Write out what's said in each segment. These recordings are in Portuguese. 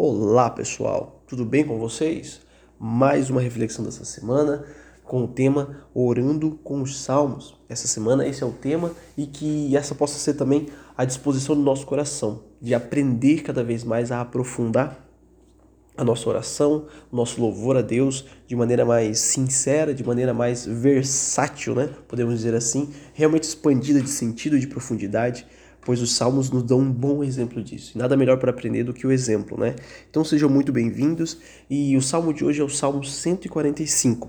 Olá pessoal, tudo bem com vocês? Mais uma reflexão dessa semana com o tema Orando com os Salmos. Essa semana esse é o tema e que essa possa ser também a disposição do nosso coração, de aprender cada vez mais a aprofundar a nossa oração, nosso louvor a Deus de maneira mais sincera, de maneira mais versátil, né? Podemos dizer assim, realmente expandida de sentido e de profundidade pois os salmos nos dão um bom exemplo disso. Nada melhor para aprender do que o exemplo, né? Então sejam muito bem-vindos e o salmo de hoje é o Salmo 145.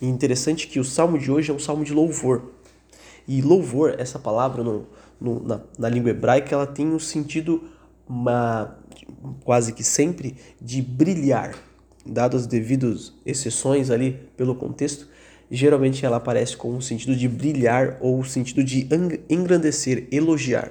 E interessante que o salmo de hoje é um salmo de louvor. E louvor, essa palavra no, no, na, na língua hebraica, ela tem um sentido uma, quase que sempre de brilhar, dadas as devidas exceções ali pelo contexto, geralmente ela aparece com o sentido de brilhar ou o sentido de engrandecer, elogiar.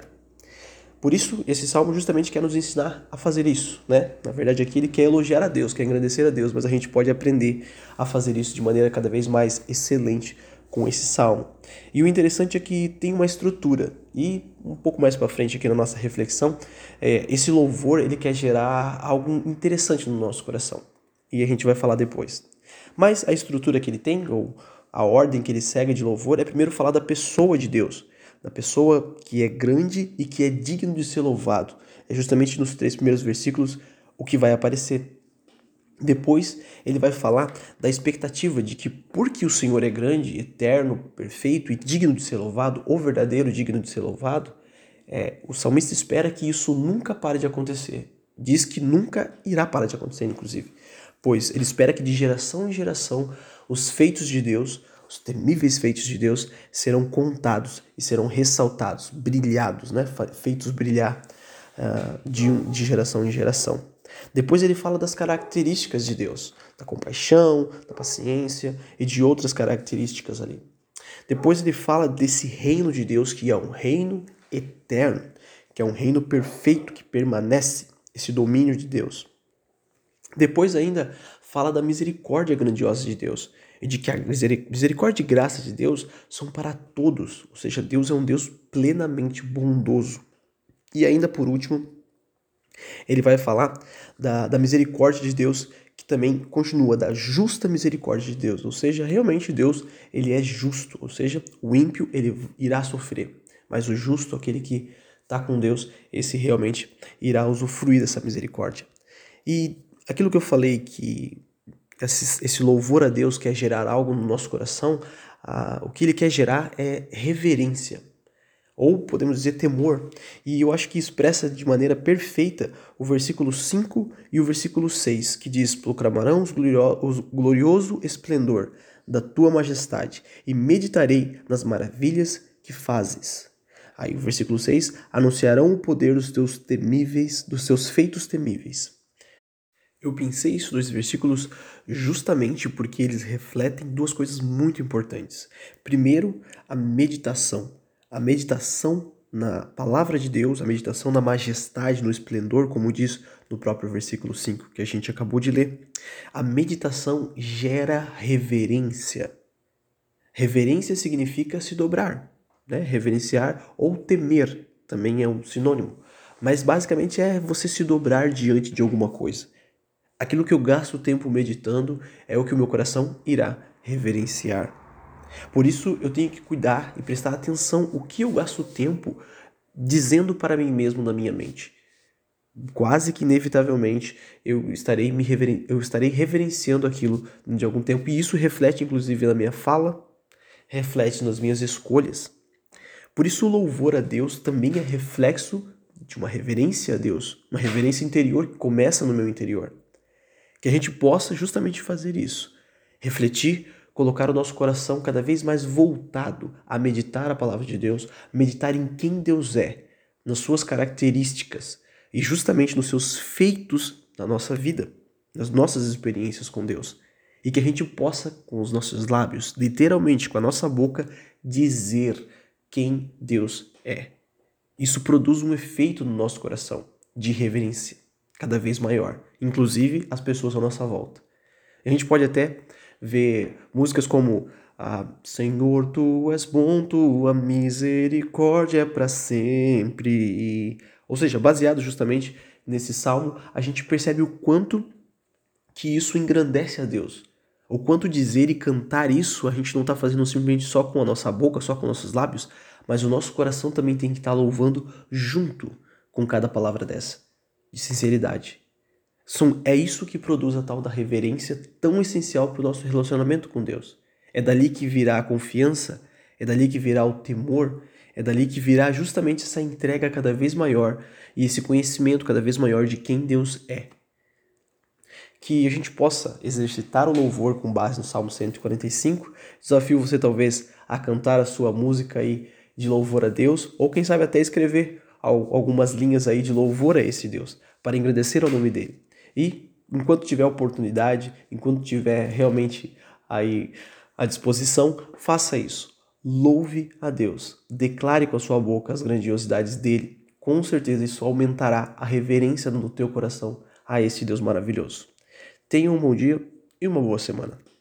Por isso, esse salmo justamente quer nos ensinar a fazer isso, né? Na verdade, aqui ele quer elogiar a Deus, quer engrandecer a Deus, mas a gente pode aprender a fazer isso de maneira cada vez mais excelente com esse salmo. E o interessante é que tem uma estrutura. E um pouco mais para frente aqui na nossa reflexão, é, esse louvor ele quer gerar algo interessante no nosso coração. E a gente vai falar depois. Mas a estrutura que ele tem, ou a ordem que ele segue de louvor, é primeiro falar da pessoa de Deus, da pessoa que é grande e que é digno de ser louvado. É justamente nos três primeiros versículos o que vai aparecer. Depois ele vai falar da expectativa de que, porque o Senhor é grande, eterno, perfeito e digno de ser louvado, ou verdadeiro digno de ser louvado, é, o salmista espera que isso nunca pare de acontecer. Diz que nunca irá parar de acontecer, inclusive pois ele espera que de geração em geração os feitos de Deus, os temíveis feitos de Deus, serão contados e serão ressaltados, brilhados, né? feitos brilhar uh, de, de geração em geração. Depois ele fala das características de Deus, da compaixão, da paciência e de outras características ali. Depois ele fala desse reino de Deus que é um reino eterno, que é um reino perfeito que permanece, esse domínio de Deus. Depois ainda fala da misericórdia grandiosa de Deus e de que a misericórdia e graça de Deus são para todos, ou seja, Deus é um Deus plenamente bondoso. E ainda por último, ele vai falar da, da misericórdia de Deus que também continua da justa misericórdia de Deus, ou seja, realmente Deus ele é justo, ou seja, o ímpio ele irá sofrer, mas o justo, aquele que está com Deus, esse realmente irá usufruir dessa misericórdia. E aquilo que eu falei que esse, esse louvor a Deus quer gerar algo no nosso coração, ah, o que ele quer gerar é reverência, ou podemos dizer temor. E eu acho que expressa de maneira perfeita o versículo 5 e o versículo 6, que diz: Proclamarão o glorioso esplendor da tua majestade e meditarei nas maravilhas que fazes. Aí o versículo 6: Anunciarão o poder dos teus temíveis, dos seus feitos temíveis. Eu pensei isso dois versículos justamente porque eles refletem duas coisas muito importantes. Primeiro, a meditação. A meditação na palavra de Deus, a meditação na majestade, no esplendor, como diz no próprio versículo 5 que a gente acabou de ler. A meditação gera reverência. Reverência significa se dobrar, né? Reverenciar ou temer também é um sinônimo. Mas basicamente é você se dobrar diante de alguma coisa. Aquilo que eu gasto tempo meditando é o que o meu coração irá reverenciar. Por isso eu tenho que cuidar e prestar atenção o que eu gasto tempo dizendo para mim mesmo na minha mente. Quase que inevitavelmente eu estarei me reveren eu estarei reverenciando aquilo de algum tempo e isso reflete inclusive na minha fala, reflete nas minhas escolhas. Por isso o louvor a Deus também é reflexo de uma reverência a Deus, uma reverência interior que começa no meu interior. Que a gente possa justamente fazer isso, refletir, colocar o nosso coração cada vez mais voltado a meditar a palavra de Deus, meditar em quem Deus é, nas suas características e justamente nos seus feitos na nossa vida, nas nossas experiências com Deus. E que a gente possa, com os nossos lábios, literalmente com a nossa boca, dizer quem Deus é. Isso produz um efeito no nosso coração de reverência cada vez maior, inclusive as pessoas à nossa volta. A gente pode até ver músicas como ah, Senhor, tu és bom, tua misericórdia é para sempre. Ou seja, baseado justamente nesse salmo, a gente percebe o quanto que isso engrandece a Deus. O quanto dizer e cantar isso a gente não está fazendo simplesmente só com a nossa boca, só com nossos lábios, mas o nosso coração também tem que estar tá louvando junto com cada palavra dessa, de sinceridade. São, é isso que produz a tal da reverência tão essencial para o nosso relacionamento com Deus. É dali que virá a confiança, é dali que virá o temor, é dali que virá justamente essa entrega cada vez maior e esse conhecimento cada vez maior de quem Deus é que a gente possa exercitar o louvor com base no Salmo 145. Desafio você talvez a cantar a sua música aí de louvor a Deus, ou quem sabe até escrever algumas linhas aí de louvor a esse Deus, para engrandecer o nome dele. E enquanto tiver oportunidade, enquanto tiver realmente aí à disposição, faça isso. Louve a Deus, declare com a sua boca as grandiosidades dele. Com certeza isso aumentará a reverência no teu coração a esse Deus maravilhoso. Tenha um bom dia e uma boa semana.